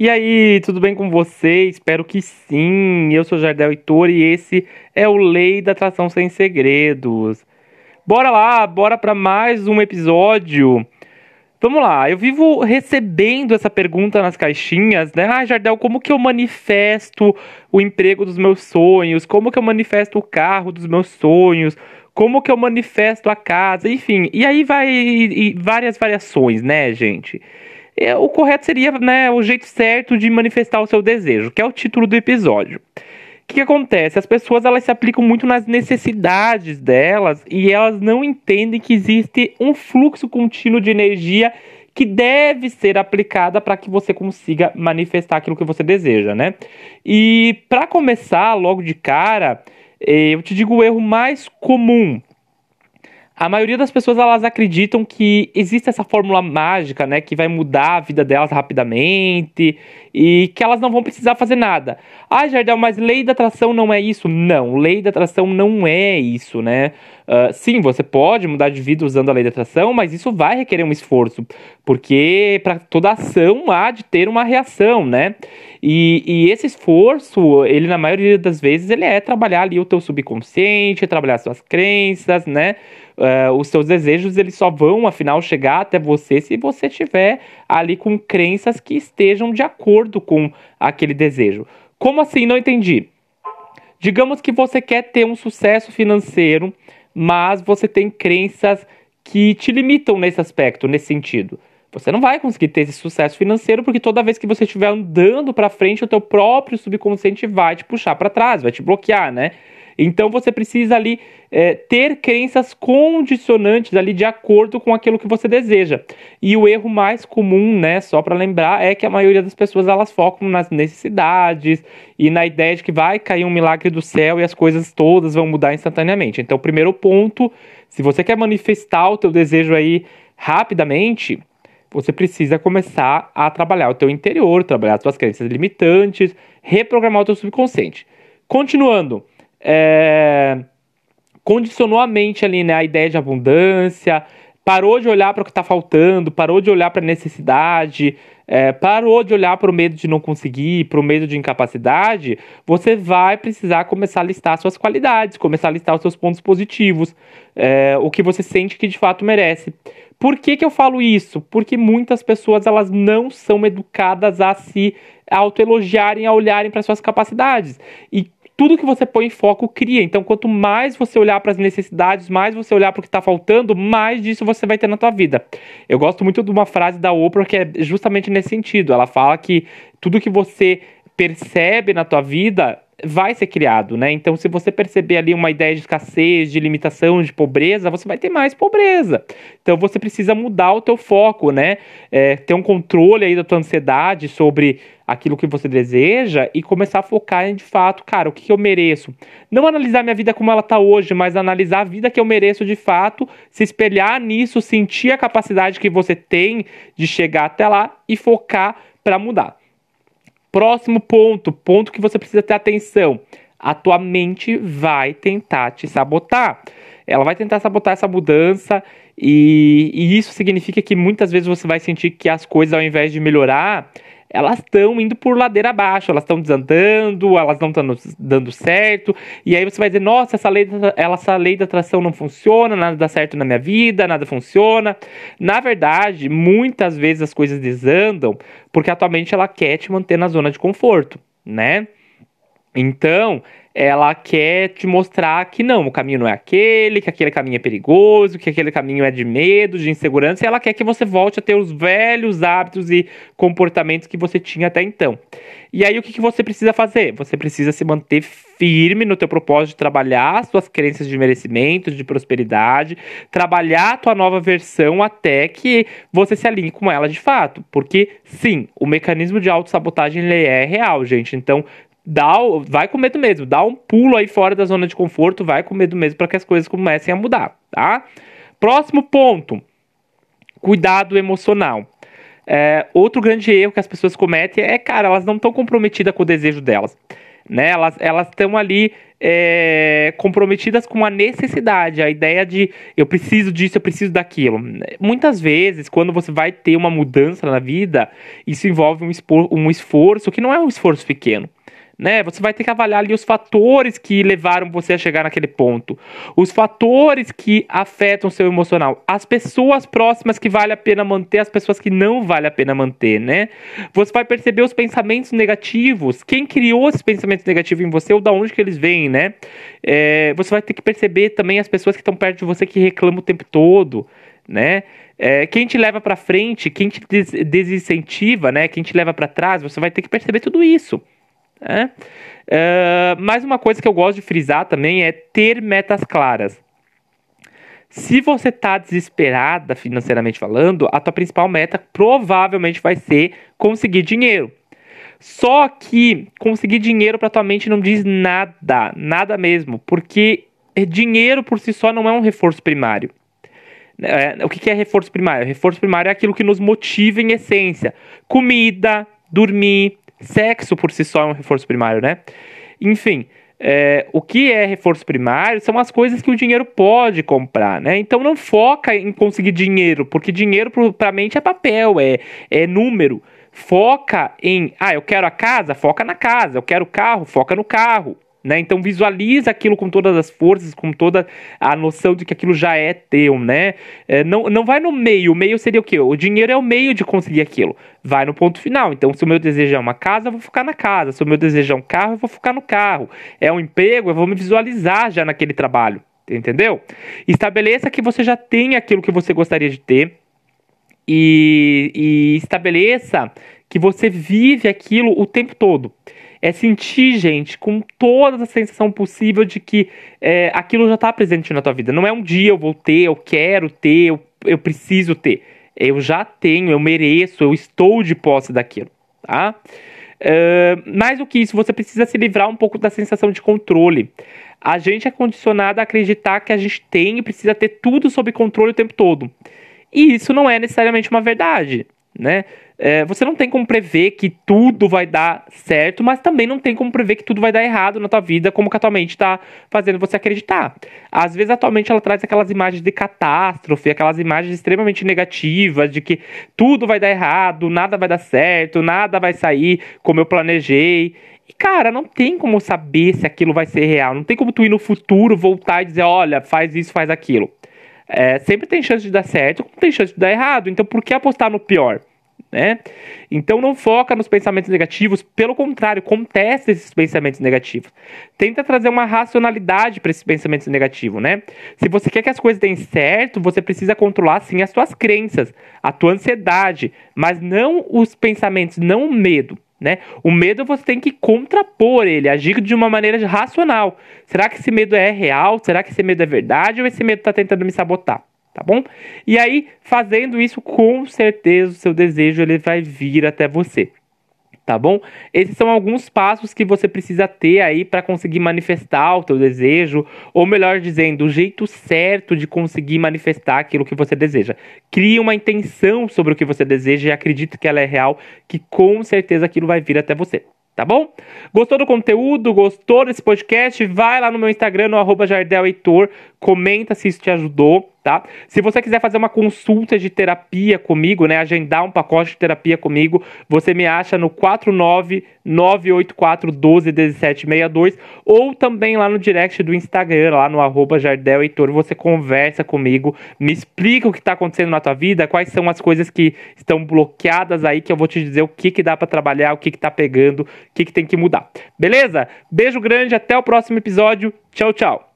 E aí, tudo bem com você? Espero que sim. Eu sou Jardel Heitor e esse é o Lei da Atração Sem Segredos. Bora lá, bora para mais um episódio. Vamos lá, eu vivo recebendo essa pergunta nas caixinhas, né? Ah, Jardel, como que eu manifesto o emprego dos meus sonhos? Como que eu manifesto o carro dos meus sonhos? Como que eu manifesto a casa? Enfim, e aí vai e várias variações, né, gente? É, o correto seria né, o jeito certo de manifestar o seu desejo, que é o título do episódio. O que, que acontece? As pessoas elas se aplicam muito nas necessidades delas e elas não entendem que existe um fluxo contínuo de energia que deve ser aplicada para que você consiga manifestar aquilo que você deseja, né? E para começar, logo de cara, eh, eu te digo o erro mais comum a maioria das pessoas elas acreditam que existe essa fórmula mágica, né, que vai mudar a vida delas rapidamente e que elas não vão precisar fazer nada. Ah, Jardel, mas lei da atração não é isso? Não, lei da atração não é isso, né? Uh, sim, você pode mudar de vida usando a lei da atração, mas isso vai requerer um esforço, porque para toda ação há de ter uma reação, né? E, e, esse esforço, ele na maioria das vezes, ele é trabalhar ali o teu subconsciente, trabalhar suas crenças, né? Uh, os seus desejos, eles só vão, afinal, chegar até você se você tiver ali com crenças que estejam de acordo com aquele desejo. Como assim? Não entendi. Digamos que você quer ter um sucesso financeiro, mas você tem crenças que te limitam nesse aspecto, nesse sentido. Você não vai conseguir ter esse sucesso financeiro porque toda vez que você estiver andando para frente, o teu próprio subconsciente vai te puxar para trás, vai te bloquear, né? Então você precisa ali é, ter crenças condicionantes ali de acordo com aquilo que você deseja. E o erro mais comum, né, só para lembrar, é que a maioria das pessoas elas focam nas necessidades e na ideia de que vai cair um milagre do céu e as coisas todas vão mudar instantaneamente. Então, o primeiro ponto, se você quer manifestar o teu desejo aí rapidamente, você precisa começar a trabalhar o teu interior, trabalhar as crenças limitantes, reprogramar o teu subconsciente. Continuando, é, condicionou a mente ali, né, a ideia de abundância, parou de olhar para o que está faltando, parou de olhar para a necessidade, é, parou de olhar para o medo de não conseguir, para o medo de incapacidade, você vai precisar começar a listar suas qualidades, começar a listar os seus pontos positivos, é, o que você sente que de fato merece. Por que, que eu falo isso? Porque muitas pessoas elas não são educadas a se autoelogiarem, a olharem para suas capacidades. E tudo que você põe em foco cria. Então, quanto mais você olhar para as necessidades, mais você olhar para o que está faltando, mais disso você vai ter na tua vida. Eu gosto muito de uma frase da Oprah que é justamente nesse sentido. Ela fala que tudo que você percebe na tua vida vai ser criado, né? Então, se você perceber ali uma ideia de escassez, de limitação, de pobreza, você vai ter mais pobreza. Então, você precisa mudar o teu foco, né? É, ter um controle aí da tua ansiedade sobre aquilo que você deseja e começar a focar em, de fato, cara, o que, que eu mereço. Não analisar minha vida como ela está hoje, mas analisar a vida que eu mereço de fato, se espelhar nisso, sentir a capacidade que você tem de chegar até lá e focar para mudar. Próximo ponto, ponto que você precisa ter atenção. A tua mente vai tentar te sabotar. Ela vai tentar sabotar essa mudança e, e isso significa que muitas vezes você vai sentir que as coisas, ao invés de melhorar, elas estão indo por ladeira abaixo, elas estão desandando, elas não estão dando certo, e aí você vai dizer, nossa, essa lei, essa lei da atração não funciona, nada dá certo na minha vida, nada funciona. Na verdade, muitas vezes as coisas desandam porque a tua mente ela quer te manter na zona de conforto, né? Então, ela quer te mostrar que não, o caminho não é aquele, que aquele caminho é perigoso, que aquele caminho é de medo, de insegurança, e ela quer que você volte a ter os velhos hábitos e comportamentos que você tinha até então. E aí o que, que você precisa fazer? Você precisa se manter firme no teu propósito de trabalhar suas crenças de merecimento, de prosperidade, trabalhar a tua nova versão até que você se alinhe com ela de fato. Porque sim, o mecanismo de autossabotagem é real, gente. Então, dá, vai com medo mesmo, dá um pulo aí fora da zona de conforto, vai com medo mesmo para que as coisas comecem a mudar, tá? Próximo ponto, cuidado emocional. É, outro grande erro que as pessoas cometem é, cara, elas não estão comprometidas com o desejo delas. né? Elas estão ali é, comprometidas com a necessidade, a ideia de eu preciso disso, eu preciso daquilo. Muitas vezes, quando você vai ter uma mudança na vida, isso envolve um, um esforço que não é um esforço pequeno né? Você vai ter que avaliar ali os fatores que levaram você a chegar naquele ponto, os fatores que afetam o seu emocional, as pessoas próximas que vale a pena manter, as pessoas que não vale a pena manter, né? Você vai perceber os pensamentos negativos, quem criou esses pensamentos negativos em você ou da onde que eles vêm, né? É, você vai ter que perceber também as pessoas que estão perto de você que reclamam o tempo todo, né? É, quem te leva para frente, quem te des desincentiva, né? Quem te leva para trás, você vai ter que perceber tudo isso. Né? Uh, mais uma coisa que eu gosto de frisar também é ter metas claras. Se você está desesperada financeiramente falando, a tua principal meta provavelmente vai ser conseguir dinheiro. Só que conseguir dinheiro para tua mente não diz nada, nada mesmo, porque dinheiro por si só não é um reforço primário. É, o que é reforço primário? Reforço primário é aquilo que nos motiva em essência: comida, dormir, Sexo por si só é um reforço primário, né? Enfim, é, o que é reforço primário são as coisas que o dinheiro pode comprar, né? Então não foca em conseguir dinheiro, porque dinheiro para a mente é papel, é, é número. Foca em, ah, eu quero a casa, foca na casa, eu quero o carro, foca no carro. Né? Então visualiza aquilo com todas as forças, com toda a noção de que aquilo já é teu, né? É, não, não vai no meio, o meio seria o quê? O dinheiro é o meio de conseguir aquilo. Vai no ponto final. Então, se o meu desejo é uma casa, eu vou focar na casa. Se o meu desejo é um carro, eu vou focar no carro. É um emprego, eu vou me visualizar já naquele trabalho. Entendeu? Estabeleça que você já tem aquilo que você gostaria de ter. E, e estabeleça que você vive aquilo o tempo todo é sentir, gente, com toda a sensação possível de que é, aquilo já está presente na tua vida. Não é um dia eu vou ter, eu quero ter, eu, eu preciso ter. Eu já tenho, eu mereço, eu estou de posse daquilo, tá? Uh, mais do que isso, você precisa se livrar um pouco da sensação de controle. A gente é condicionado a acreditar que a gente tem e precisa ter tudo sob controle o tempo todo. E isso não é necessariamente uma verdade, né? É, você não tem como prever que tudo vai dar certo, mas também não tem como prever que tudo vai dar errado na tua vida, como que atualmente está fazendo você acreditar. Às vezes, atualmente, ela traz aquelas imagens de catástrofe, aquelas imagens extremamente negativas, de que tudo vai dar errado, nada vai dar certo, nada vai sair como eu planejei. E, cara, não tem como saber se aquilo vai ser real. Não tem como tu ir no futuro, voltar e dizer, olha, faz isso, faz aquilo. É, sempre tem chance de dar certo, tem chance de dar errado. Então, por que apostar no pior? Né? Então não foca nos pensamentos negativos, pelo contrário, contesta esses pensamentos negativos. Tenta trazer uma racionalidade para esses pensamentos negativos, né? Se você quer que as coisas deem certo, você precisa controlar sim as suas crenças, a tua ansiedade, mas não os pensamentos, não o medo. Né? O medo você tem que contrapor ele, agir de uma maneira racional. Será que esse medo é real? Será que esse medo é verdade ou esse medo está tentando me sabotar? Tá bom? E aí, fazendo isso, com certeza o seu desejo ele vai vir até você. Tá bom? Esses são alguns passos que você precisa ter aí para conseguir manifestar o teu desejo, ou melhor dizendo, o jeito certo de conseguir manifestar aquilo que você deseja. Crie uma intenção sobre o que você deseja e acredite que ela é real, que com certeza aquilo vai vir até você tá bom? Gostou do conteúdo? Gostou desse podcast? Vai lá no meu Instagram, no arroba Heitor, comenta se isso te ajudou, tá? Se você quiser fazer uma consulta de terapia comigo, né, agendar um pacote de terapia comigo, você me acha no 49984121762 ou também lá no direct do Instagram, lá no arroba Heitor, você conversa comigo, me explica o que está acontecendo na tua vida, quais são as coisas que estão bloqueadas aí, que eu vou te dizer o que, que dá para trabalhar, o que, que tá pegando, que, que tem que mudar. Beleza? Beijo grande, até o próximo episódio. Tchau, tchau.